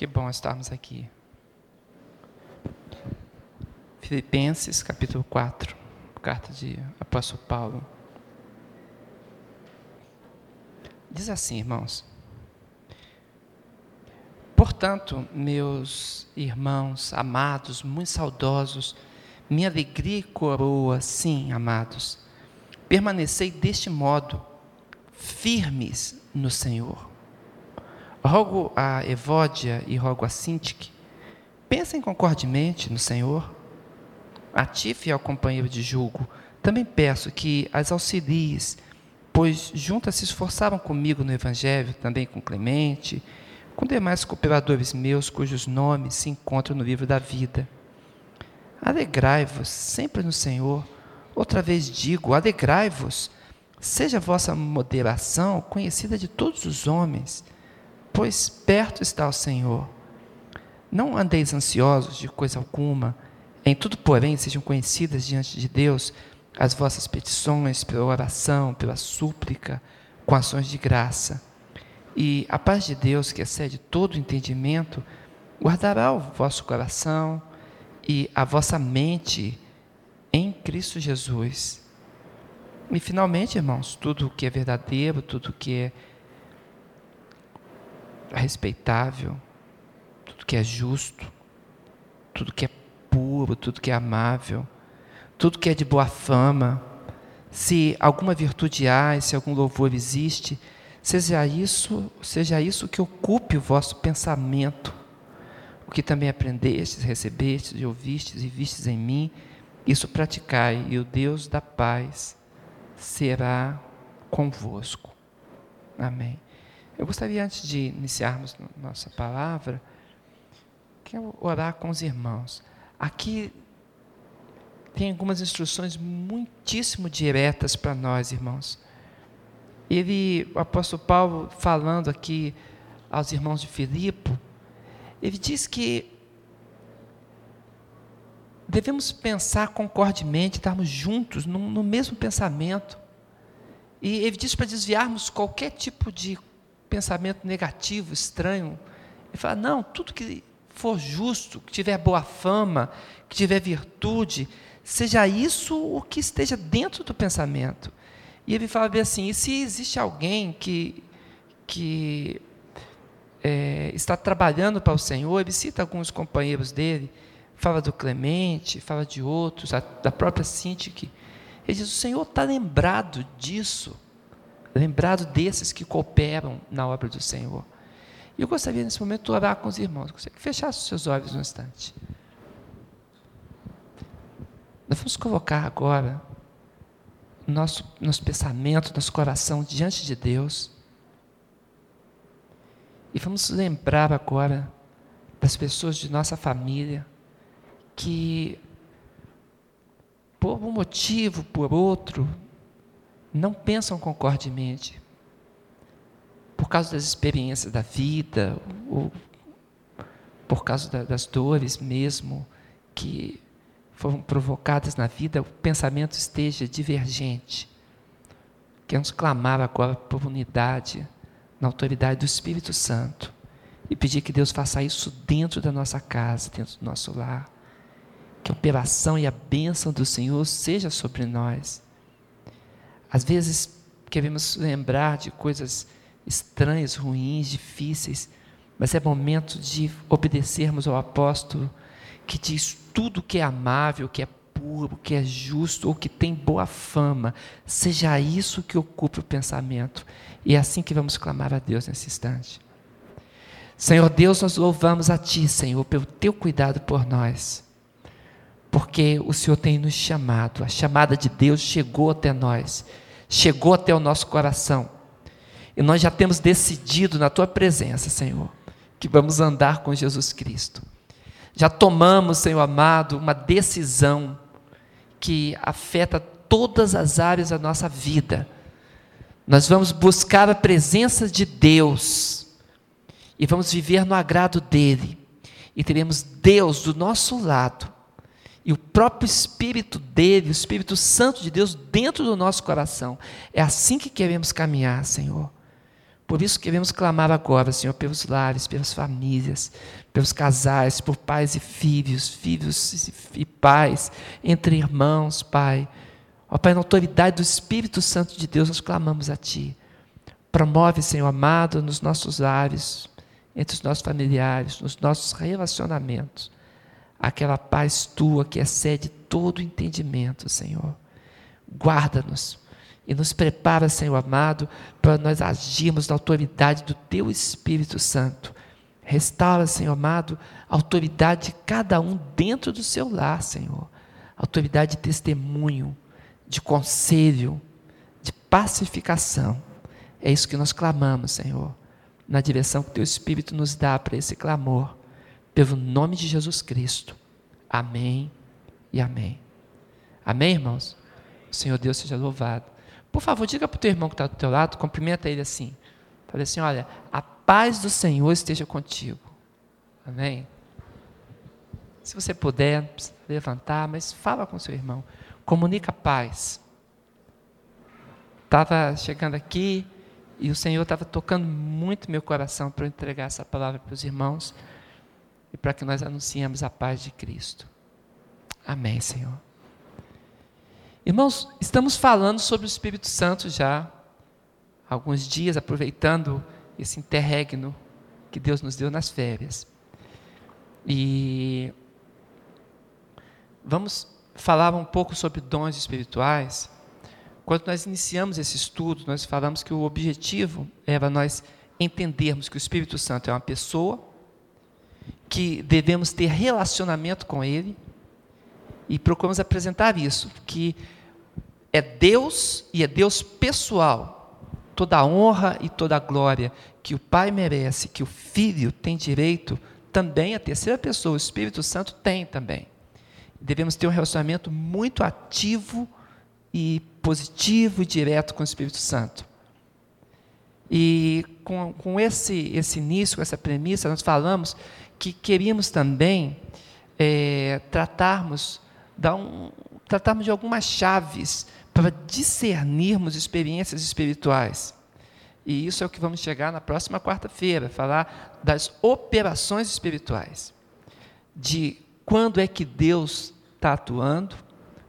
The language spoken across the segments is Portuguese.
Que bom estarmos aqui. Filipenses, capítulo 4, carta de apóstolo Paulo. Diz assim, irmãos: Portanto, meus irmãos amados, muito saudosos, minha alegria e coroa, sim, amados, permanecei deste modo, firmes no Senhor. Rogo a Evódia e rogo a Sintique, pensem concordemente no Senhor. A ti, fiel companheiro de julgo, também peço que as auxilies, pois juntas se esforçaram comigo no Evangelho, também com Clemente, com demais cooperadores meus, cujos nomes se encontram no livro da vida. Alegrai-vos sempre no Senhor. Outra vez digo, alegrai-vos. Seja a vossa moderação conhecida de todos os homens pois perto está o Senhor. Não andeis ansiosos de coisa alguma, em tudo, porém, sejam conhecidas diante de Deus as vossas petições pela oração, pela súplica, com ações de graça. E a paz de Deus, que excede todo entendimento, guardará o vosso coração e a vossa mente em Cristo Jesus. E finalmente, irmãos, tudo o que é verdadeiro, tudo o que é respeitável, tudo que é justo, tudo que é puro, tudo que é amável, tudo que é de boa fama, se alguma virtude há, se algum louvor existe, seja isso, seja isso que ocupe o vosso pensamento, o que também aprendestes, recebestes e ouvistes e vistes em mim, isso praticai, e o Deus da paz será convosco. Amém. Eu gostaria, antes de iniciarmos nossa palavra, que eu orar com os irmãos. Aqui tem algumas instruções muitíssimo diretas para nós, irmãos. Ele, o apóstolo Paulo, falando aqui aos irmãos de Filipe, ele diz que devemos pensar concordemente, estarmos juntos no, no mesmo pensamento. E ele diz para desviarmos qualquer tipo de pensamento negativo, estranho. Ele fala: não, tudo que for justo, que tiver boa fama, que tiver virtude, seja isso o que esteja dentro do pensamento. E ele fala bem assim: e se existe alguém que, que é, está trabalhando para o Senhor, ele cita alguns companheiros dele, fala do Clemente, fala de outros, a, da própria Sintique. Ele diz: o Senhor está lembrado disso lembrado desses que cooperam na obra do Senhor. E eu gostaria nesse momento de orar com os irmãos. Gostaria que fechasse os seus olhos um instante. Nós vamos colocar agora nosso, nosso pensamento, nosso coração diante de Deus. E vamos lembrar agora das pessoas de nossa família que, por um motivo, por outro, não pensam concordemente, por causa das experiências da vida, ou por causa das dores mesmo que foram provocadas na vida, o pensamento esteja divergente. Queremos clamar agora por unidade na autoridade do Espírito Santo e pedir que Deus faça isso dentro da nossa casa, dentro do nosso lar. Que a operação e a bênção do Senhor seja sobre nós às vezes queremos lembrar de coisas estranhas, ruins, difíceis, mas é momento de obedecermos ao apóstolo que diz tudo que é amável, que é puro, que é justo ou que tem boa fama, seja isso que ocupe o pensamento. E é assim que vamos clamar a Deus nesse instante. Senhor Deus, nós louvamos a Ti, Senhor, pelo Teu cuidado por nós, porque o Senhor tem nos chamado, a chamada de Deus chegou até nós chegou até o nosso coração. E nós já temos decidido na tua presença, Senhor, que vamos andar com Jesus Cristo. Já tomamos, Senhor amado, uma decisão que afeta todas as áreas da nossa vida. Nós vamos buscar a presença de Deus e vamos viver no agrado dele. E teremos Deus do nosso lado e o próprio Espírito dele, o Espírito Santo de Deus dentro do nosso coração. É assim que queremos caminhar, Senhor. Por isso queremos clamar agora, Senhor, pelos lares, pelas famílias, pelos casais, por pais e filhos, filhos e pais, entre irmãos, Pai. Ó Pai, na autoridade do Espírito Santo de Deus, nós clamamos a Ti. Promove, Senhor amado, nos nossos lares, entre os nossos familiares, nos nossos relacionamentos, aquela paz Tua que excede todo entendimento, Senhor. Guarda-nos e nos prepara, Senhor amado, para nós agirmos na autoridade do Teu Espírito Santo. Restaura, Senhor amado, a autoridade de cada um dentro do seu lar, Senhor. Autoridade de testemunho, de conselho, de pacificação. É isso que nós clamamos, Senhor, na direção que Teu Espírito nos dá para esse clamor, pelo nome de Jesus Cristo. Amém e amém. Amém, irmãos? O Senhor Deus seja louvado. Por favor, diga para o teu irmão que está do teu lado, cumprimenta ele assim. Fale assim, olha, a paz do Senhor esteja contigo. Amém? Se você puder, levantar, mas fala com seu irmão. Comunica paz. Estava chegando aqui e o Senhor estava tocando muito meu coração para eu entregar essa palavra para os irmãos e para que nós anunciemos a paz de Cristo. Amém, Senhor. Irmãos, estamos falando sobre o Espírito Santo já há alguns dias, aproveitando esse interregno que Deus nos deu nas férias. E vamos falar um pouco sobre dons espirituais. Quando nós iniciamos esse estudo, nós falamos que o objetivo era nós entendermos que o Espírito Santo é uma pessoa, que devemos ter relacionamento com Ele, e procuramos apresentar isso, que é Deus e é Deus pessoal. Toda a honra e toda a glória que o Pai merece, que o Filho tem direito, também a terceira pessoa, o Espírito Santo, tem também. Devemos ter um relacionamento muito ativo e positivo e direto com o Espírito Santo. E com, com esse, esse início, com essa premissa, nós falamos que queríamos também é, tratarmos dar um, tratarmos de algumas chaves para discernirmos experiências espirituais. E isso é o que vamos chegar na próxima quarta-feira, falar das operações espirituais. De quando é que Deus está atuando,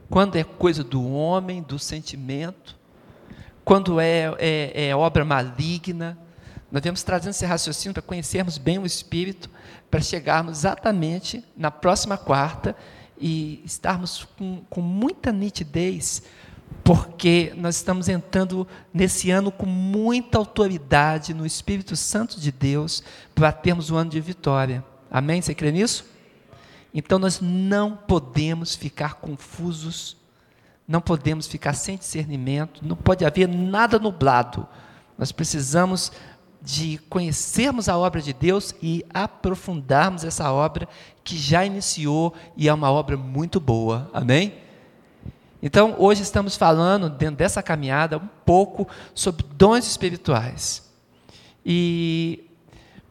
quando é coisa do homem, do sentimento, quando é, é, é obra maligna. Nós vamos trazendo esse raciocínio para conhecermos bem o Espírito, para chegarmos exatamente na próxima quarta e estarmos com, com muita nitidez, porque nós estamos entrando nesse ano com muita autoridade no Espírito Santo de Deus para termos um ano de vitória. Amém? Você crê nisso? Então nós não podemos ficar confusos, não podemos ficar sem discernimento, não pode haver nada nublado. Nós precisamos de conhecermos a obra de Deus e aprofundarmos essa obra que já iniciou e é uma obra muito boa. Amém? Então, hoje estamos falando, dentro dessa caminhada, um pouco sobre dons espirituais. E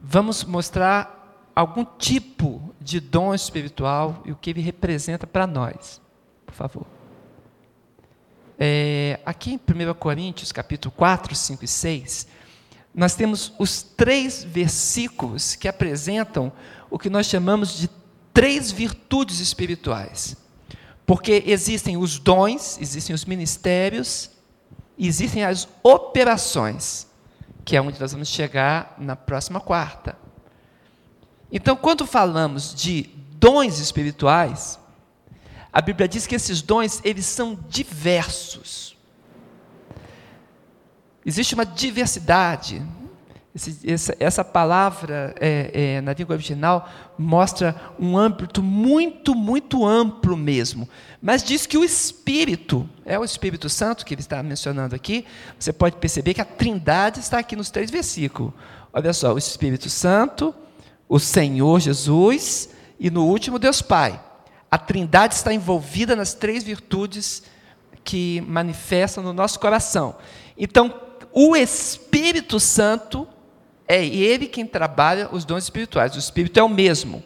vamos mostrar algum tipo de dom espiritual e o que ele representa para nós. Por favor. É, aqui em 1 Coríntios, capítulo 4, 5 e 6, nós temos os três versículos que apresentam o que nós chamamos de três virtudes espirituais. Porque existem os dons, existem os ministérios, existem as operações, que é onde nós vamos chegar na próxima quarta. Então, quando falamos de dons espirituais, a Bíblia diz que esses dons, eles são diversos. Existe uma diversidade. Esse, essa, essa, palavra é, é, na língua original mostra um âmbito muito, muito amplo mesmo. Mas diz que o Espírito, é o Espírito Santo que ele está mencionando aqui, você pode perceber que a trindade está aqui nos três versículos. Olha só, o Espírito Santo, o Senhor Jesus e no último Deus Pai. A trindade está envolvida nas três virtudes que manifestam no nosso coração. Então, o Espírito Santo é ele quem trabalha os dons espirituais. O Espírito é o mesmo.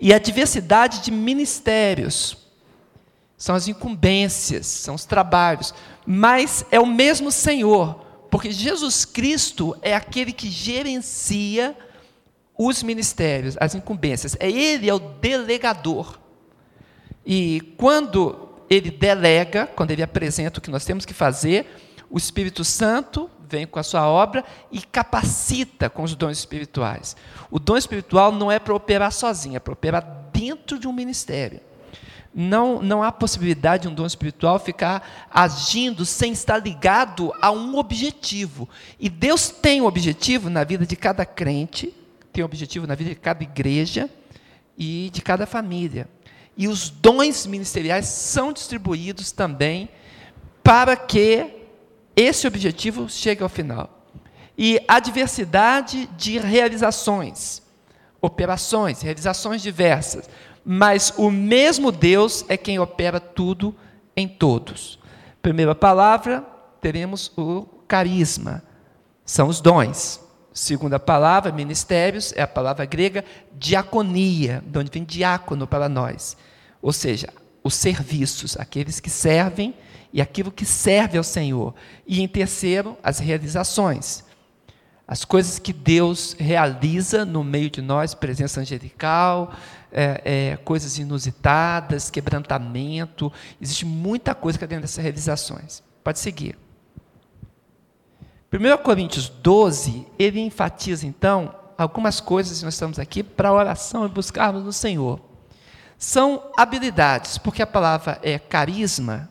E a diversidade de ministérios são as incumbências, são os trabalhos, mas é o mesmo Senhor, Porque Jesus Cristo é aquele que gerencia os ministérios, as incumbências. É ele é o delegador. E quando ele delega, quando ele apresenta o que nós temos que fazer, o Espírito Santo vem com a sua obra e capacita com os dons espirituais. O dom espiritual não é para operar sozinho, é para operar dentro de um ministério. Não, não há possibilidade de um dom espiritual ficar agindo sem estar ligado a um objetivo. E Deus tem um objetivo na vida de cada crente, tem um objetivo na vida de cada igreja e de cada família. E os dons ministeriais são distribuídos também para que esse objetivo chegue ao final. E a diversidade de realizações, operações, realizações diversas, mas o mesmo Deus é quem opera tudo em todos. Primeira palavra, teremos o carisma, são os dons. Segunda palavra, ministérios, é a palavra grega diaconia, de onde vem diácono para nós. Ou seja, os serviços, aqueles que servem e aquilo que serve ao Senhor. E em terceiro, as realizações. As coisas que Deus realiza no meio de nós, presença angelical, é, é, coisas inusitadas, quebrantamento. Existe muita coisa que é dentro dessas realizações. Pode seguir. 1 Coríntios 12, ele enfatiza então algumas coisas, nós estamos aqui para oração e buscarmos no Senhor. São habilidades, porque a palavra é carisma,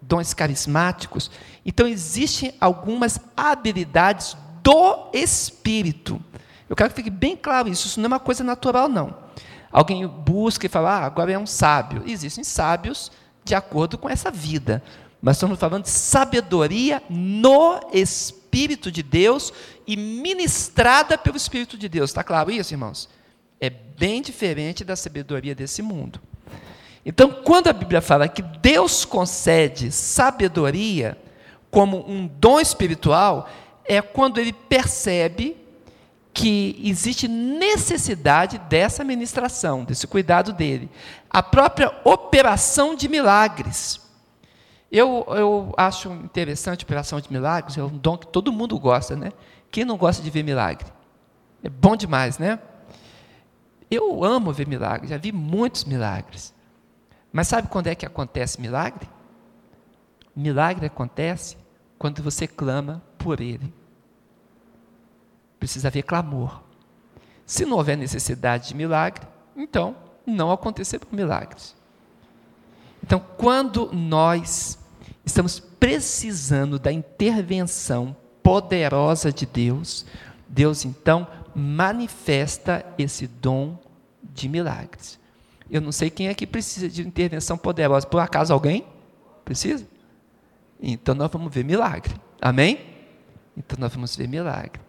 dons carismáticos. Então, existem algumas habilidades do Espírito. Eu quero que fique bem claro isso, isso não é uma coisa natural, não. Alguém busca e fala, ah, agora é um sábio. Existem sábios de acordo com essa vida. Mas estamos falando de sabedoria no Espírito de Deus e ministrada pelo Espírito de Deus. Está claro isso, irmãos? É bem diferente da sabedoria desse mundo. Então, quando a Bíblia fala que Deus concede sabedoria como um dom espiritual, é quando ele percebe que existe necessidade dessa ministração, desse cuidado dele. A própria operação de milagres. Eu, eu acho interessante a operação de milagres, é um dom que todo mundo gosta, né? Quem não gosta de ver milagre? É bom demais, né? Eu amo ver milagres, já vi muitos milagres. Mas sabe quando é que acontece milagre? Milagre acontece quando você clama por ele. Precisa haver clamor. Se não houver necessidade de milagre, então não acontecerão milagres. Então, quando nós estamos precisando da intervenção poderosa de Deus, Deus então manifesta esse dom de milagres. Eu não sei quem é que precisa de intervenção poderosa. Por acaso alguém? Precisa? Então nós vamos ver milagre. Amém? Então nós vamos ver milagre.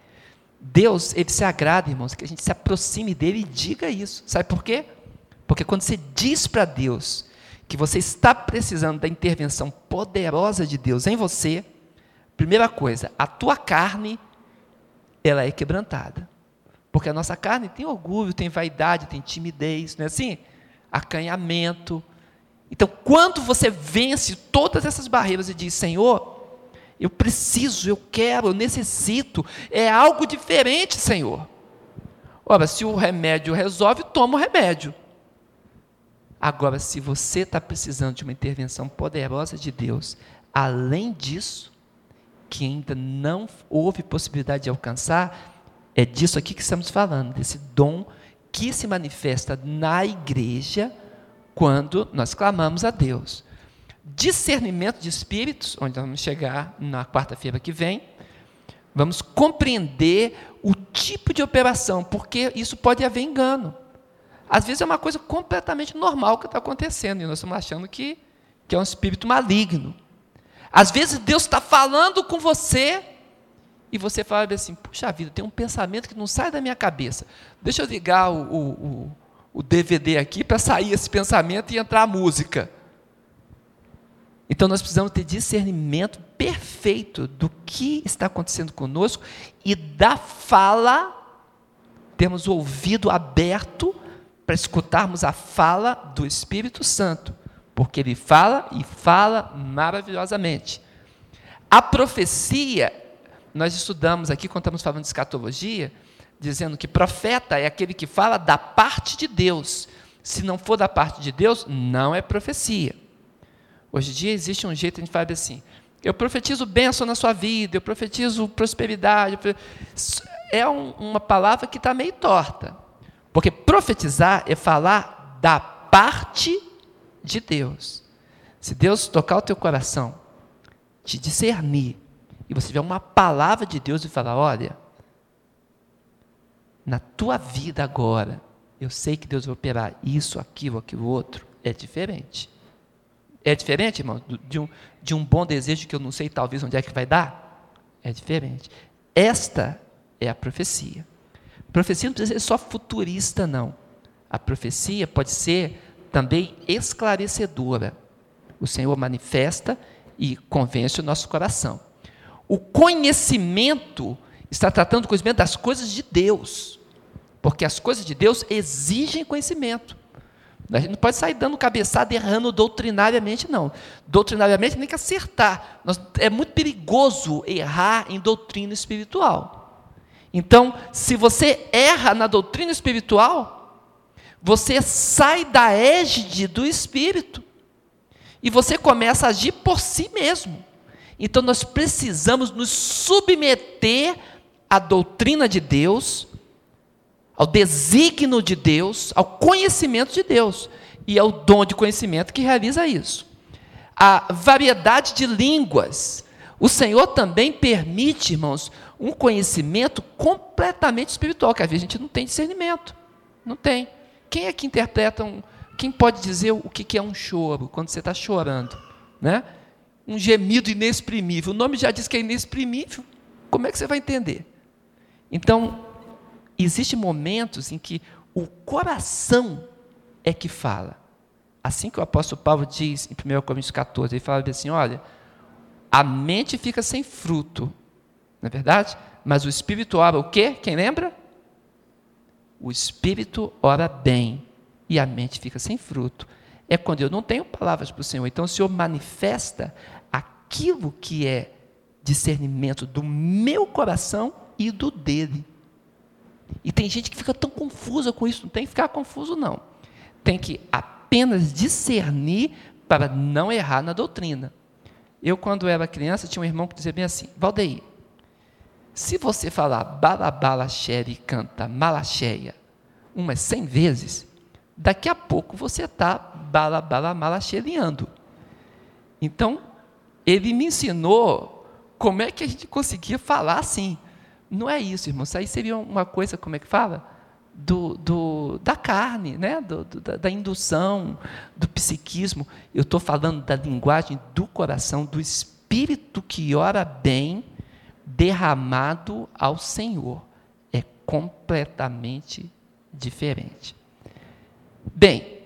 Deus, ele se agrada, irmãos, que a gente se aproxime dele e diga isso. Sabe por quê? Porque quando você diz para Deus que você está precisando da intervenção poderosa de Deus em você, primeira coisa, a tua carne ela é quebrantada. Porque a nossa carne tem orgulho, tem vaidade, tem timidez, não é assim? Acanhamento. Então, quando você vence todas essas barreiras e diz: Senhor, eu preciso, eu quero, eu necessito, é algo diferente, Senhor. Ora, se o remédio resolve, toma o remédio. Agora, se você está precisando de uma intervenção poderosa de Deus, além disso, que ainda não houve possibilidade de alcançar, é disso aqui que estamos falando, desse dom que se manifesta na igreja quando nós clamamos a Deus. Discernimento de espíritos, onde vamos chegar na quarta-feira que vem, vamos compreender o tipo de operação, porque isso pode haver engano. Às vezes é uma coisa completamente normal que está acontecendo, e nós estamos achando que, que é um espírito maligno. Às vezes Deus está falando com você e você fala assim: puxa vida, tem um pensamento que não sai da minha cabeça. Deixa eu ligar o, o, o DVD aqui para sair esse pensamento e entrar a música. Então nós precisamos ter discernimento perfeito do que está acontecendo conosco e da fala, temos o ouvido aberto para escutarmos a fala do Espírito Santo, porque ele fala e fala maravilhosamente. A profecia nós estudamos aqui, quando estamos falando de escatologia, dizendo que profeta é aquele que fala da parte de Deus. Se não for da parte de Deus, não é profecia. Hoje em dia existe um jeito de a falar assim: eu profetizo bênção na sua vida, eu profetizo prosperidade. É um, uma palavra que está meio torta. Porque profetizar é falar da parte de Deus. Se Deus tocar o teu coração, te discernir, e você tiver uma palavra de Deus e falar: olha, na tua vida agora, eu sei que Deus vai operar isso, aquilo, aquilo outro, é diferente. É diferente, irmão, de um, de um bom desejo que eu não sei talvez onde é que vai dar? É diferente. Esta é a profecia. Profecia não precisa ser só futurista, não. A profecia pode ser também esclarecedora. O Senhor manifesta e convence o nosso coração. O conhecimento está tratando do conhecimento das coisas de Deus, porque as coisas de Deus exigem conhecimento. A gente não pode sair dando cabeçada errando doutrinariamente, não. Doutrinariamente nem que acertar. é muito perigoso errar em doutrina espiritual. Então, se você erra na doutrina espiritual, você sai da égide do espírito e você começa a agir por si mesmo. Então, nós precisamos nos submeter à doutrina de Deus ao desígnio de Deus, ao conhecimento de Deus e ao dom de conhecimento que realiza isso. A variedade de línguas. O Senhor também permite, irmãos, um conhecimento completamente espiritual, que às vezes a gente não tem discernimento. Não tem. Quem é que interpreta um. Quem pode dizer o que é um choro, quando você está chorando? Né? Um gemido inexprimível. O nome já diz que é inexprimível. Como é que você vai entender? Então, existem momentos em que o coração é que fala. Assim que o apóstolo Paulo diz em 1 Coríntios 14, ele fala assim: olha, a mente fica sem fruto, não é verdade? Mas o espírito ora o quê? Quem lembra? O espírito ora bem e a mente fica sem fruto. É quando eu não tenho palavras para o Senhor. Então o Senhor manifesta aquilo que é discernimento do meu coração e do dele. E tem gente que fica tão confusa com isso, não tem que ficar confuso, não. Tem que apenas discernir para não errar na doutrina. Eu, quando era criança, tinha um irmão que dizia bem assim: Valdeir, se você falar balabalaxere e canta malacheia umas cem vezes, daqui a pouco você está balabalamalaxeriando. Então, ele me ensinou como é que a gente conseguia falar assim. Não é isso, irmãos. Isso aí seria uma coisa, como é que fala? Do, do, da carne, né? Do, do, da, da, indução, do psiquismo. Eu estou falando da linguagem do coração, do espírito que ora bem, derramado ao Senhor. É completamente diferente. Bem,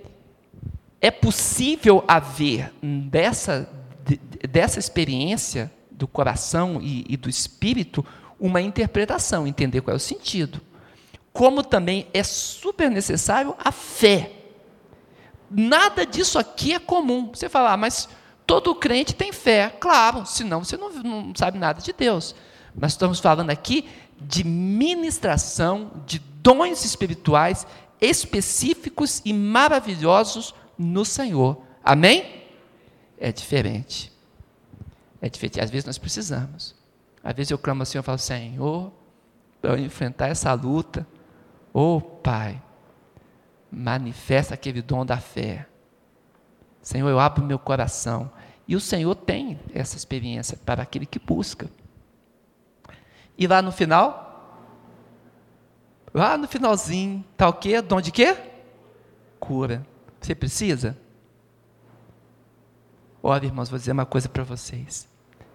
é possível haver dessa, dessa experiência do coração e, e do espírito uma interpretação, entender qual é o sentido. Como também é super necessário a fé. Nada disso aqui é comum. Você fala, ah, mas todo crente tem fé. Claro, senão você não, não sabe nada de Deus. Mas estamos falando aqui de ministração, de dons espirituais específicos e maravilhosos no Senhor. Amém? É diferente. É diferente. Às vezes nós precisamos. Às vezes eu clamo assim, eu falo, Senhor, para eu enfrentar essa luta, ô oh, Pai, manifesta aquele dom da fé. Senhor, eu abro meu coração. E o Senhor tem essa experiência para aquele que busca. E lá no final, lá no finalzinho, está o quê? Dom de quê? Cura. Você precisa? Olha, irmãos, vou dizer uma coisa para vocês.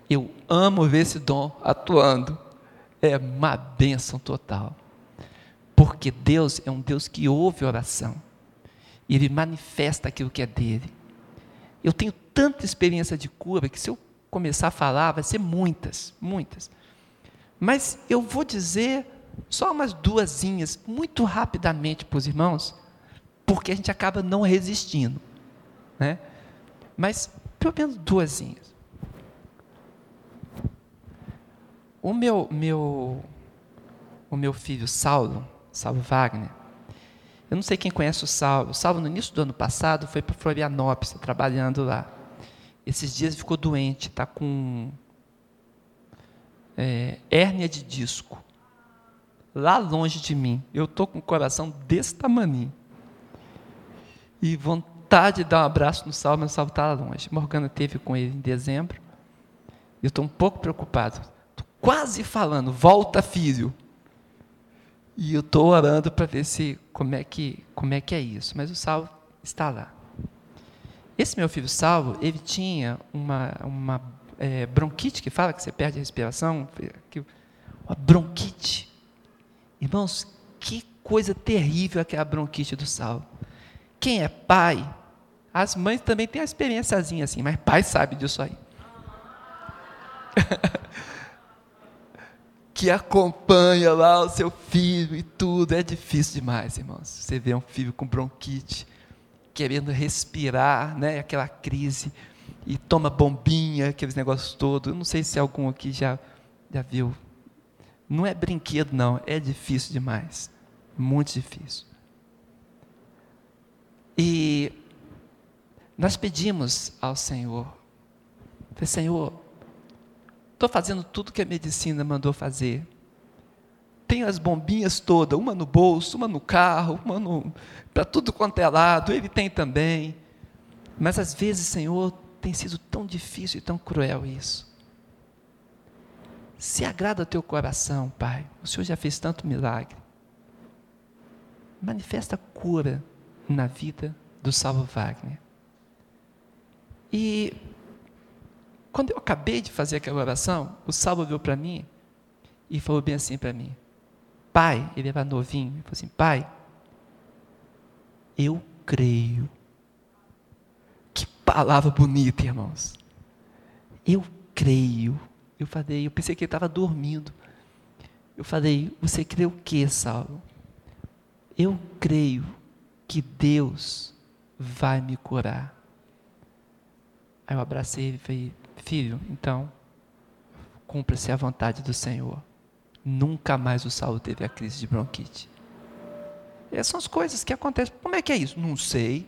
Eu amo ver esse dom atuando. É uma bênção total. Porque Deus é um Deus que ouve oração. E Ele manifesta aquilo que é dele. Eu tenho tanta experiência de cura que se eu começar a falar, vai ser muitas, muitas. Mas eu vou dizer só umas duasinhas, muito rapidamente para os irmãos, porque a gente acaba não resistindo. Né? Mas pelo menos duasinhas. o meu, meu, o meu filho Saulo, Saulo Wagner, eu não sei quem conhece o Saulo. O Saulo, no início do ano passado, foi para Florianópolis, trabalhando lá. Esses dias ficou doente, está com é, hérnia de disco. Lá longe de mim. Eu estou com o coração desse tamanho. E vontade de dar um abraço no Saulo, mas o Saulo está longe. Morgana teve com ele em dezembro. Eu estou um pouco preocupado. Estou quase falando, volta filho. E eu estou orando para ver se como é que como é que é isso. Mas o Salvo está lá. Esse meu filho Salvo, ele tinha uma, uma é, bronquite que fala que você perde a respiração, que, uma bronquite. Irmãos, que coisa terrível aquela bronquite do Salvo. Quem é pai, as mães também têm a experiênciazinha assim, mas pai sabe disso aí. que acompanha lá o seu filho e tudo. É difícil demais, irmãos. Você vê um filho com bronquite, querendo respirar, né? Aquela crise e toma bombinha, aqueles negócios todos. Eu não sei se algum aqui já já viu. Não é brinquedo, não. É difícil demais. Muito difícil. E nós pedimos ao Senhor, Senhor, Estou fazendo tudo que a medicina mandou fazer. Tenho as bombinhas todas, uma no bolso, uma no carro, uma no. para tudo quanto é lado, ele tem também. Mas às vezes, Senhor, tem sido tão difícil e tão cruel isso. Se agrada o teu coração, Pai. O Senhor já fez tanto milagre. Manifesta cura na vida do Salvo Wagner. E quando eu acabei de fazer aquela oração, o Salvo olhou para mim e falou bem assim para mim: Pai, ele era novinho, ele falou assim: Pai, eu creio. Que palavra bonita, irmãos. Eu creio. Eu falei, eu pensei que ele estava dormindo. Eu falei, você crê o que, Saulo? Eu creio que Deus vai me curar. Aí eu abracei e falei, Filho, então, cumpra-se a vontade do Senhor. Nunca mais o Saulo teve a crise de bronquite. Essas são as coisas que acontecem. Como é que é isso? Não sei.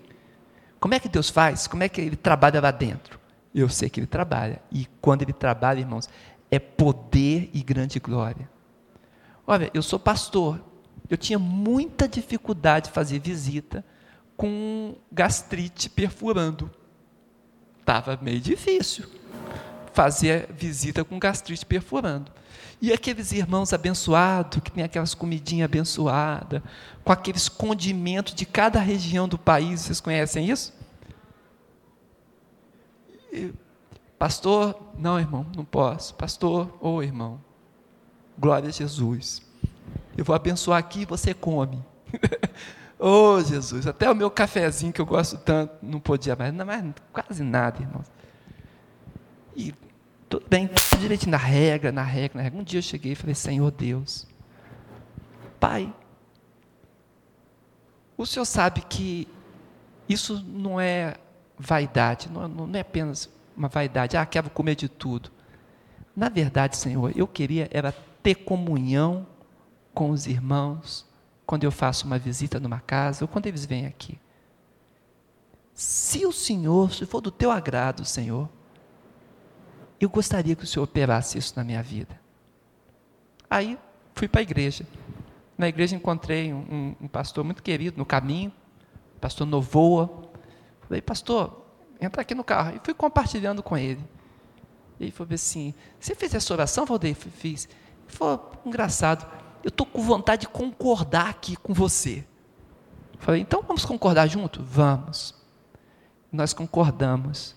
Como é que Deus faz? Como é que Ele trabalha lá dentro? Eu sei que Ele trabalha. E quando Ele trabalha, irmãos, é poder e grande glória. Olha, eu sou pastor. Eu tinha muita dificuldade de fazer visita com gastrite perfurando. Estava meio difícil fazer visita com gastrite perfurando. E aqueles irmãos abençoados, que tem aquelas comidinhas abençoadas, com aqueles condimentos de cada região do país, vocês conhecem isso? E, pastor, não, irmão, não posso. Pastor, ô oh, irmão, glória a Jesus. Eu vou abençoar aqui e você come. Oh, Jesus, até o meu cafezinho que eu gosto tanto não podia mais, não mais quase nada, irmãos. E tudo bem, tudo direitinho, na regra, na regra, na regra. Um dia eu cheguei e falei, Senhor Deus, Pai, o Senhor sabe que isso não é vaidade, não, não é apenas uma vaidade, ah, quero comer de tudo. Na verdade, Senhor, eu queria era ter comunhão com os irmãos quando eu faço uma visita numa casa ou quando eles vêm aqui. Se o Senhor, se for do teu agrado, Senhor, eu gostaria que o Senhor operasse isso na minha vida. Aí fui para a igreja. Na igreja encontrei um, um, pastor muito querido no caminho, pastor Novoa. Falei, pastor, entra aqui no carro. E fui compartilhando com ele. Ele falou assim: Você fez essa oração, Valdeir? Fiz. Falou: Engraçado, eu estou com vontade de concordar aqui com você. Falei: Então vamos concordar junto? Vamos. Nós concordamos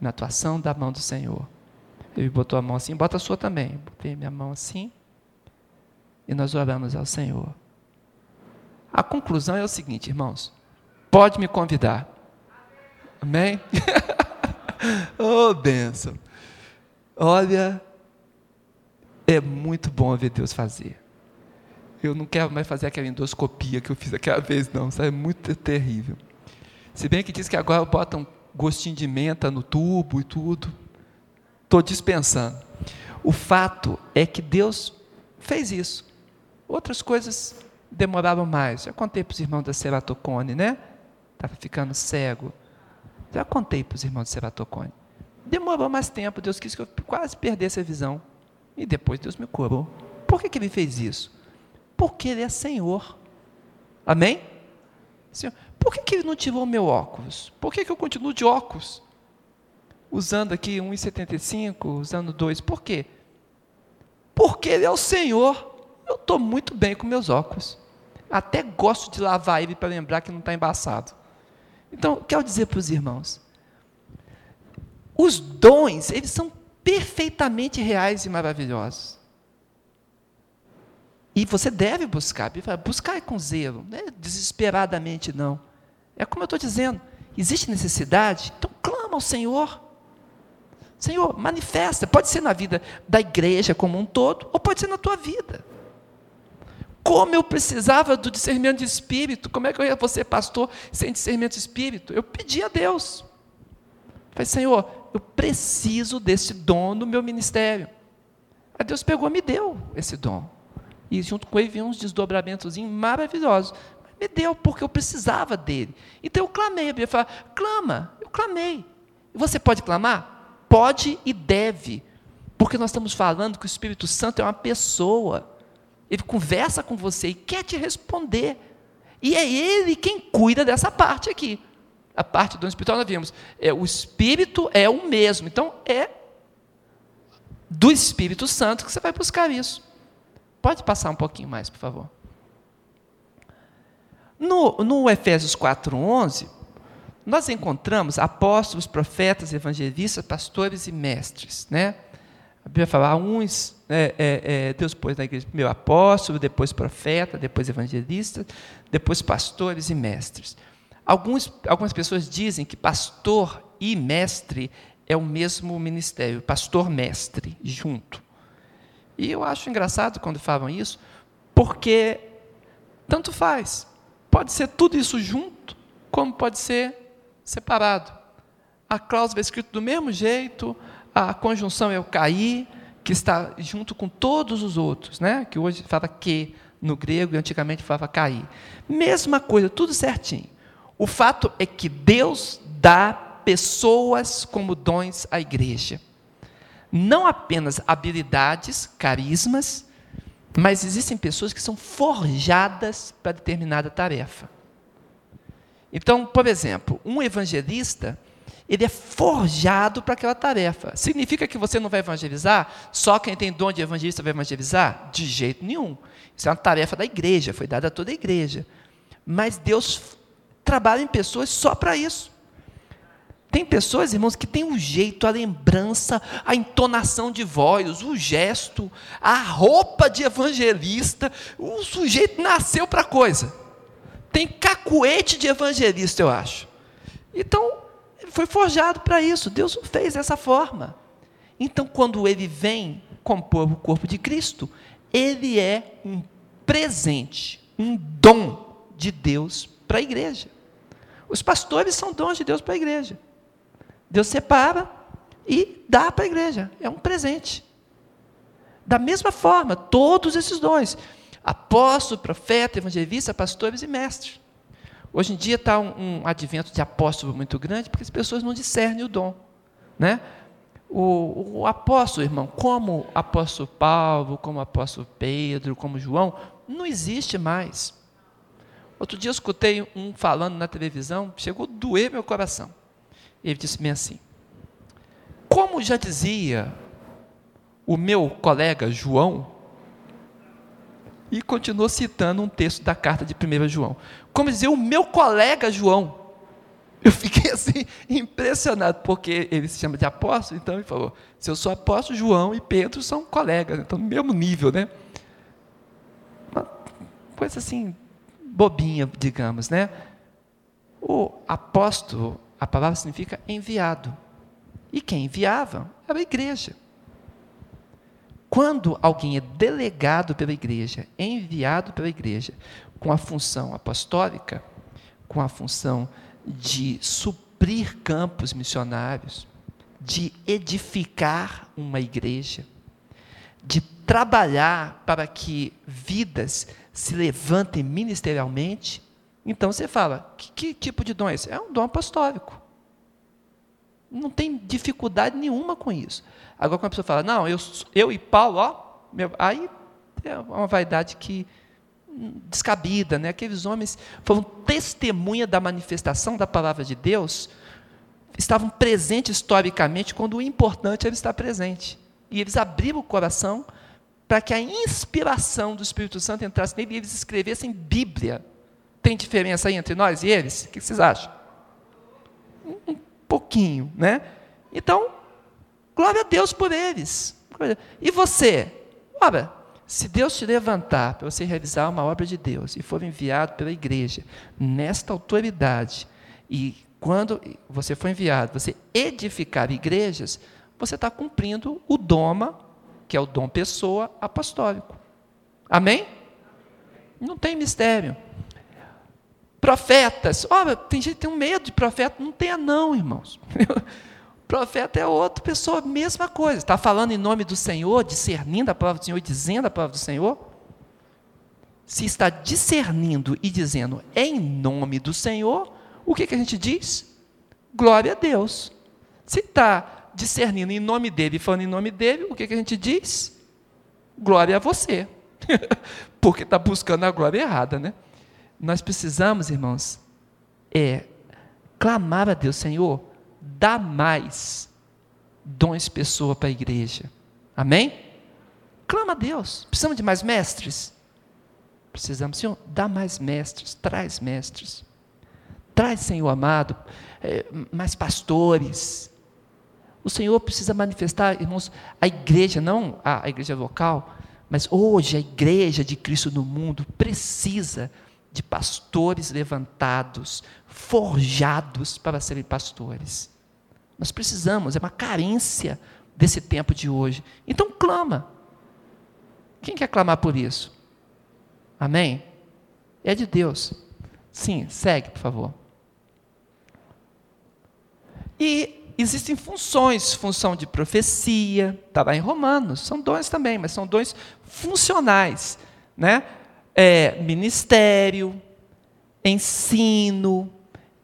na atuação da mão do Senhor. Ele botou a mão assim, bota a sua também. Botei minha mão assim. E nós oramos ao Senhor. A conclusão é o seguinte, irmãos. Pode me convidar. Amém? oh, bênção. Olha, é muito bom ver Deus fazer. Eu não quero mais fazer aquela endoscopia que eu fiz aquela vez, não. Isso é muito terrível. Se bem que diz que agora botam gostinho de menta no tubo e tudo. Estou dispensando. O fato é que Deus fez isso. Outras coisas demoravam mais. Já contei para os irmãos da ceratocone, né? Estava ficando cego. Já contei para os irmãos da ceratocone. Demorou mais tempo, Deus quis que eu quase perdesse a visão. E depois Deus me curou. Por que, que ele fez isso? Porque ele é Senhor. Amém? Senhor. Por que, que ele não tirou meu óculos? Por que, que eu continuo de óculos? Usando aqui 1,75, usando 2. Por quê? Porque ele é o Senhor. Eu estou muito bem com meus óculos. Até gosto de lavar ele para lembrar que não está embaçado. Então, quero dizer para os irmãos: os dons, eles são perfeitamente reais e maravilhosos. E você deve buscar, buscar com zelo, não é desesperadamente não. É como eu estou dizendo, existe necessidade, então clama ao Senhor. Senhor, manifesta, pode ser na vida da igreja como um todo, ou pode ser na tua vida. Como eu precisava do discernimento de espírito, como é que eu ia ser pastor sem discernimento de espírito? Eu pedi a Deus. Falei, Senhor, eu preciso desse dom no meu ministério. Aí Deus pegou e me deu esse dom. E junto com ele vinham uns desdobramentos maravilhosos. Me deu, porque eu precisava dele. Então eu clamei. A Bíblia fala, clama. Eu clamei. Você pode clamar? Pode e deve. Porque nós estamos falando que o Espírito Santo é uma pessoa. Ele conversa com você e quer te responder. E é ele quem cuida dessa parte aqui. A parte do espiritual nós vimos. É, o Espírito é o mesmo. Então é do Espírito Santo que você vai buscar isso. Pode passar um pouquinho mais, por favor. No, no Efésios 4,11, nós encontramos apóstolos, profetas, evangelistas, pastores e mestres. Né? A Bíblia fala, uns, é, é, é, Deus pôs na igreja primeiro apóstolo, depois profeta, depois evangelista, depois pastores e mestres. Alguns, algumas pessoas dizem que pastor e mestre é o mesmo ministério, pastor-mestre, junto. E eu acho engraçado quando falam isso, porque tanto faz. Pode ser tudo isso junto, como pode ser separado. A cláusula é escrita do mesmo jeito, a conjunção é o cair, que está junto com todos os outros, né? que hoje fala que no grego e antigamente falava cair. Mesma coisa, tudo certinho. O fato é que Deus dá pessoas como dons à igreja não apenas habilidades, carismas, mas existem pessoas que são forjadas para determinada tarefa. Então, por exemplo, um evangelista, ele é forjado para aquela tarefa. Significa que você não vai evangelizar? Só quem tem dom de evangelista vai evangelizar? De jeito nenhum. Isso é uma tarefa da igreja, foi dada a toda a igreja. Mas Deus trabalha em pessoas só para isso. Tem pessoas, irmãos, que têm o um jeito, a lembrança, a entonação de voz, o gesto, a roupa de evangelista. O sujeito nasceu para coisa. Tem cacuete de evangelista, eu acho. Então, foi forjado para isso. Deus o fez dessa forma. Então, quando ele vem compor o corpo de Cristo, ele é um presente, um dom de Deus para a igreja. Os pastores são dons de Deus para a igreja. Deus separa e dá para a igreja. É um presente. Da mesma forma, todos esses dons: apóstolo, profeta, evangelista, pastores e mestres. Hoje em dia está um, um, advento de apóstolo muito grande, porque as pessoas não discernem o dom. Né? O, o apóstolo, irmão, como apóstolo Paulo, como apóstolo Pedro, como João, não existe mais. Outro dia eu escutei um falando na televisão, chegou a doer meu coração. Ele disse bem assim: Como já dizia o meu colega João, e continuou citando um texto da carta de 1 João. Como dizia o meu colega João. Eu fiquei assim, impressionado, porque ele se chama de apóstolo, então ele falou: se eu sou apóstolo, João e Pedro são colegas, então no mesmo nível, né? Uma coisa assim, bobinha, digamos, né? O apóstolo a palavra significa enviado. E quem enviava era a igreja. Quando alguém é delegado pela igreja, enviado pela igreja, com a função apostólica, com a função de suprir campos missionários, de edificar uma igreja, de trabalhar para que vidas se levantem ministerialmente, então você fala: que, que tipo de dom é esse? É um dom apostólico. Não tem dificuldade nenhuma com isso. Agora, quando a pessoa fala, não, eu, eu e Paulo, ó, meu, aí é uma vaidade que hum, descabida, né? Aqueles homens foram testemunha da manifestação da palavra de Deus, estavam presentes historicamente quando o importante era estar presente. E eles abriram o coração para que a inspiração do Espírito Santo entrasse nele e eles escrevessem Bíblia. Tem diferença aí entre nós e eles? O que vocês acham? Um pouquinho, né? Então, glória a Deus por eles. E você? Ora, se Deus te levantar para você realizar uma obra de Deus e for enviado pela igreja nesta autoridade, e quando você for enviado, você edificar igrejas, você está cumprindo o doma, que é o dom pessoa apostólico. Amém? Não tem mistério. Profetas, olha, tem gente que tem um medo de profeta, não tenha não, irmãos. profeta é outra pessoa, mesma coisa. Está falando em nome do Senhor, discernindo a palavra do Senhor dizendo a palavra do Senhor. Se está discernindo e dizendo em nome do Senhor, o que, que a gente diz? Glória a Deus. Se está discernindo em nome dele e falando em nome dele, o que, que a gente diz? Glória a você. Porque está buscando a glória errada, né? Nós precisamos, irmãos, é clamar a Deus, Senhor, dá mais dons pessoa para a igreja. Amém? Clama a Deus. Precisamos de mais mestres? Precisamos, Senhor, dá mais mestres, traz mestres. Traz, Senhor amado, é, mais pastores. O Senhor precisa manifestar, irmãos, a igreja, não a, a igreja local, mas hoje a igreja de Cristo no mundo precisa de pastores levantados, forjados para serem pastores. Nós precisamos, é uma carência desse tempo de hoje. Então clama. Quem quer clamar por isso? Amém? É de Deus. Sim, segue, por favor. E existem funções, função de profecia, está lá em Romanos, são dons também, mas são dons funcionais, né? É, ministério, ensino,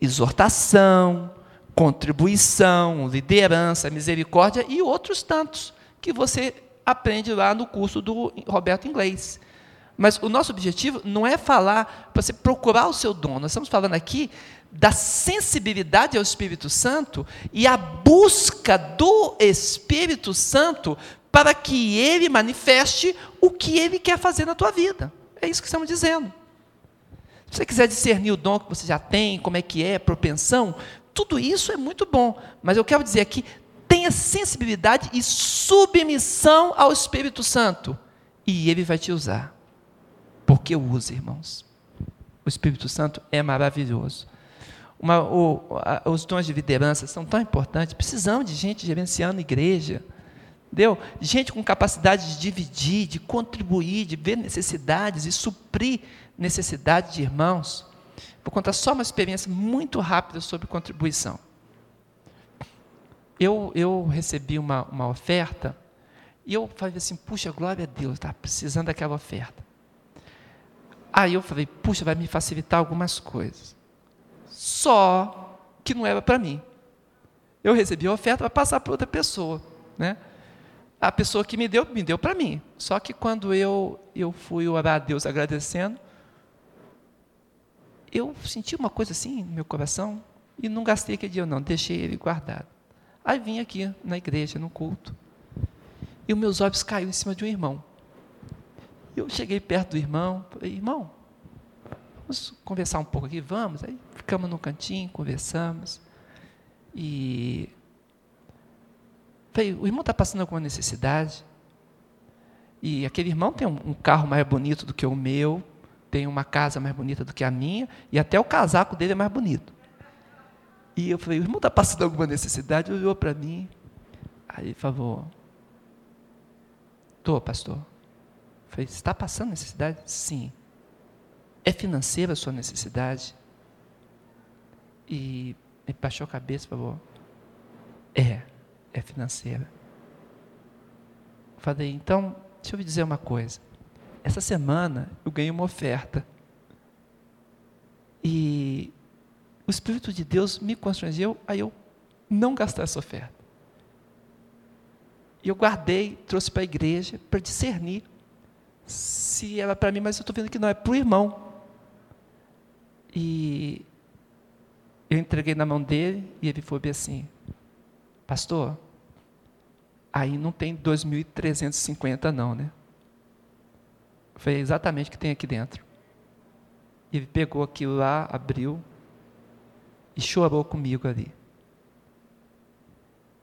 exortação, contribuição, liderança, misericórdia e outros tantos que você aprende lá no curso do Roberto Inglês. Mas o nosso objetivo não é falar para você procurar o seu dom, nós estamos falando aqui da sensibilidade ao Espírito Santo e a busca do Espírito Santo para que ele manifeste o que ele quer fazer na tua vida. É isso que estamos dizendo. Se você quiser discernir o dom que você já tem, como é que é, propensão, tudo isso é muito bom. Mas eu quero dizer aqui, tenha sensibilidade e submissão ao Espírito Santo. E ele vai te usar. Porque usa, irmãos. O Espírito Santo é maravilhoso. Uma, o, a, os dons de liderança são tão importantes. Precisamos de gente gerenciando igreja. Deu? Gente com capacidade de dividir, de contribuir, de ver necessidades e suprir necessidades de irmãos. Vou contar só uma experiência muito rápida sobre contribuição. Eu, eu recebi uma, uma oferta e eu falei assim: puxa, glória a Deus, está precisando daquela oferta. Aí eu falei: puxa, vai me facilitar algumas coisas. Só que não era para mim. Eu recebi a oferta para passar para outra pessoa. Né? A pessoa que me deu, me deu para mim. Só que quando eu, eu fui orar a Deus agradecendo, eu senti uma coisa assim no meu coração e não gastei aquele dia, não, deixei ele guardado. Aí vim aqui na igreja, no culto, e os meus olhos caíram em cima de um irmão. Eu cheguei perto do irmão, falei, irmão, vamos conversar um pouco aqui, vamos? Aí ficamos no cantinho, conversamos, e falei, o irmão está passando alguma necessidade? E aquele irmão tem um, um carro mais bonito do que o meu, tem uma casa mais bonita do que a minha, e até o casaco dele é mais bonito. E eu falei, o irmão está passando alguma necessidade? Ele olhou para mim, aí ele falou, estou, pastor. Falei, está passando necessidade? Sim. É financeira a sua necessidade? E ele baixou a cabeça e falou, é, é financeira. Falei, então, deixa eu lhe dizer uma coisa. Essa semana eu ganhei uma oferta. E o Espírito de Deus me constrangeu a eu não gastar essa oferta. E eu guardei, trouxe para a igreja para discernir se era para mim, mas eu estou vendo que não, é para o irmão. E eu entreguei na mão dele e ele falou bem assim: Pastor, aí não tem 2.350 não, né? Foi exatamente o que tem aqui dentro. Ele pegou aquilo lá, abriu e chorou comigo ali.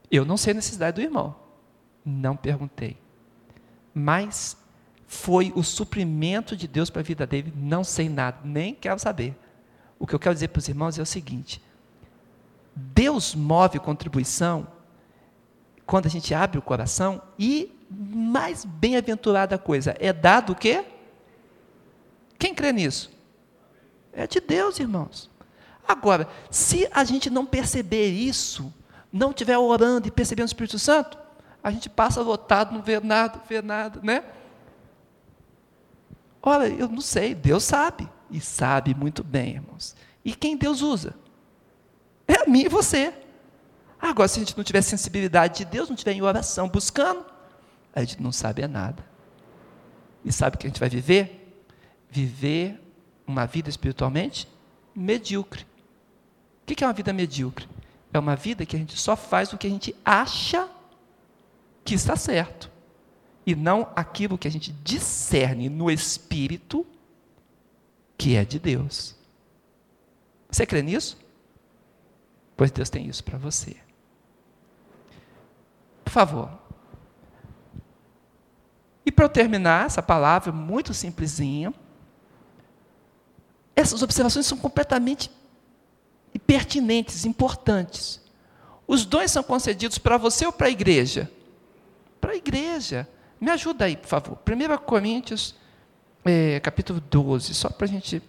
Eu não sei a necessidade do irmão. Não perguntei. Mas foi o suprimento de Deus para a vida dele, não sei nada, nem quero saber. O que eu quero dizer para os irmãos é o seguinte: Deus move contribuição quando a gente abre o coração e mais bem-aventurada coisa é dado o quê? Quem crê nisso? É de Deus, irmãos. Agora, se a gente não perceber isso, não estiver orando e percebendo o Espírito Santo, a gente passa lotado, não vê nada, vê nada, né? Olha, eu não sei, Deus sabe. E sabe muito bem, irmãos. E quem Deus usa? É a mim e você. Agora, se a gente não tiver sensibilidade de Deus, não tiver em oração buscando, a gente não sabe é nada. E sabe o que a gente vai viver? Viver uma vida espiritualmente medíocre. O que é uma vida medíocre? É uma vida que a gente só faz o que a gente acha que está certo. E não aquilo que a gente discerne no espírito que é de Deus. Você crê nisso? Pois Deus tem isso para você. Favor. E para eu terminar essa palavra muito simplesinha, essas observações são completamente pertinentes, importantes. Os dons são concedidos para você ou para a igreja? Para a igreja. Me ajuda aí, por favor. 1 Coríntios, é, capítulo 12, só para a gente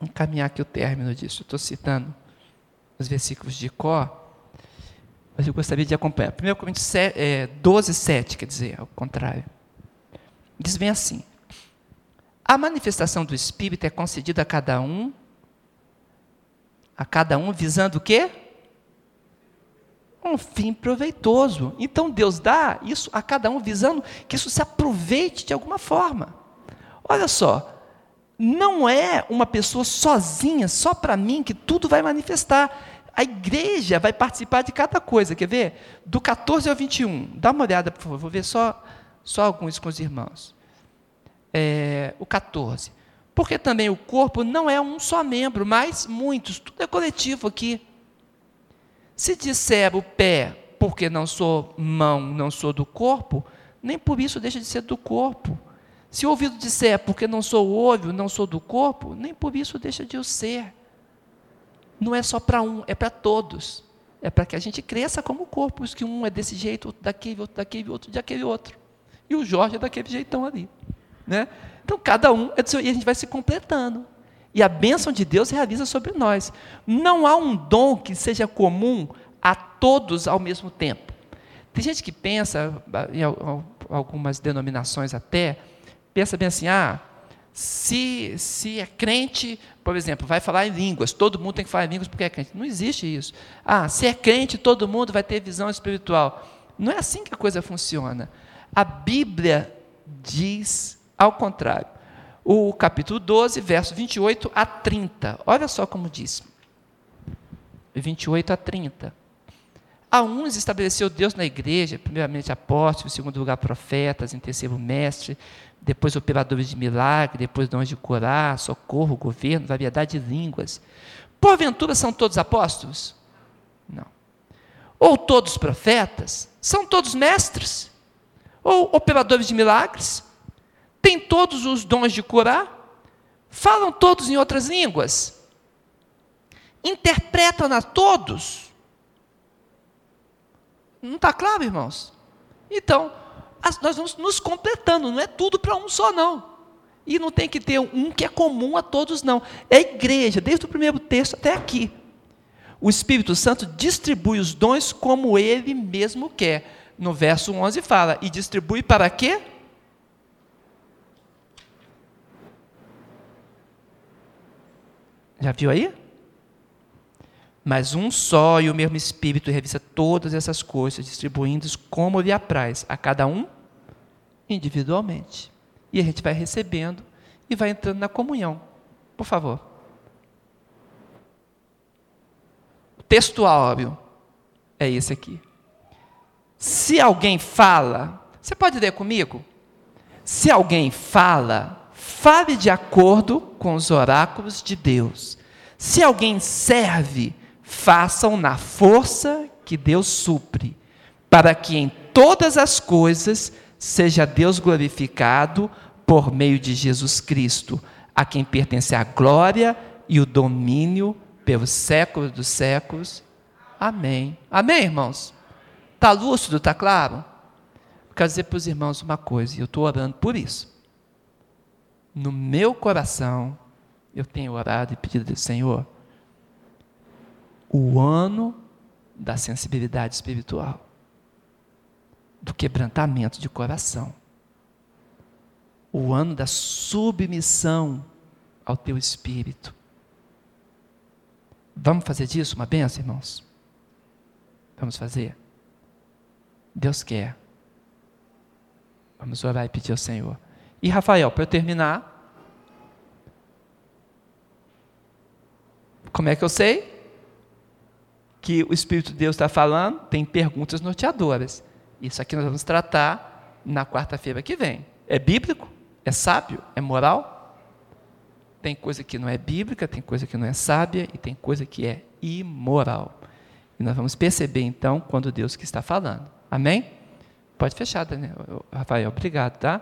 encaminhar aqui o término disso. Estou citando os versículos de Có, mas eu gostaria de acompanhar. 1 Coríntios é, 12, 7, quer dizer, ao contrário. Diz bem assim: A manifestação do Espírito é concedida a cada um, a cada um visando o quê? Um fim proveitoso. Então Deus dá isso a cada um visando que isso se aproveite de alguma forma. Olha só, não é uma pessoa sozinha, só para mim, que tudo vai manifestar. A igreja vai participar de cada coisa. Quer ver? Do 14 ao 21. Dá uma olhada, por favor. Vou ver só, só alguns com os irmãos. É, o 14. Porque também o corpo não é um só membro, mas muitos. Tudo é coletivo aqui. Se disser o pé, porque não sou mão, não sou do corpo, nem por isso deixa de ser do corpo. Se o ouvido disser, porque não sou olho, não sou do corpo, nem por isso deixa de o ser. Não é só para um, é para todos. É para que a gente cresça como corpo. Que um é desse jeito, outro daquele, outro daquele, outro daquele outro. E o Jorge é daquele jeitão ali. Né? Então, cada um, é seu, e a gente vai se completando. E a bênção de Deus realiza sobre nós. Não há um dom que seja comum a todos ao mesmo tempo. Tem gente que pensa, em algumas denominações até, pensa bem assim, ah, se, se é crente, por exemplo, vai falar em línguas, todo mundo tem que falar em línguas porque é crente. Não existe isso. Ah, se é crente, todo mundo vai ter visão espiritual. Não é assim que a coisa funciona. A Bíblia diz ao contrário. O capítulo 12, verso 28 a 30. Olha só como diz. 28 a 30. A uns estabeleceu Deus na igreja, primeiramente apóstolos, em segundo lugar profetas, em terceiro mestre, depois operadores de milagre, depois dons de curar, socorro, governo, variedade de línguas. Porventura são todos apóstolos? Não. Ou todos profetas? São todos mestres? Ou operadores de milagres? Têm todos os dons de curar? Falam todos em outras línguas? Interpretam-na todos? Não está claro, irmãos? Então, nós vamos nos completando, não é tudo para um só, não. E não tem que ter um que é comum a todos, não. É a igreja, desde o primeiro texto até aqui. O Espírito Santo distribui os dons como ele mesmo quer. No verso 11 fala: e distribui para quê? Já viu aí? Mas um só e o mesmo Espírito revista todas essas coisas, distribuindo-as como lhe apraz, a cada um individualmente. E a gente vai recebendo e vai entrando na comunhão. Por favor. O textual é esse aqui. Se alguém fala, você pode ler comigo? Se alguém fala, fale de acordo com os oráculos de Deus. Se alguém serve, façam na força que Deus supre, para que em todas as coisas seja Deus glorificado por meio de Jesus Cristo, a quem pertence a glória e o domínio pelos séculos dos séculos. Amém. Amém, irmãos? Está lúcido, está claro? quero dizer para os irmãos uma coisa, e eu estou orando por isso. No meu coração, eu tenho orado e pedido ao Senhor, o ano da sensibilidade espiritual, do quebrantamento de coração, o ano da submissão ao teu espírito. Vamos fazer disso uma benção, irmãos? Vamos fazer? Deus quer. Vamos orar e pedir ao Senhor. E Rafael, para eu terminar, como é que eu sei? Que o Espírito de Deus está falando, tem perguntas norteadoras. Isso aqui nós vamos tratar na quarta-feira que vem. É bíblico? É sábio? É moral? Tem coisa que não é bíblica, tem coisa que não é sábia e tem coisa que é imoral. E nós vamos perceber então quando Deus que está falando. Amém? Pode fechar, Daniel. Rafael, obrigado, tá?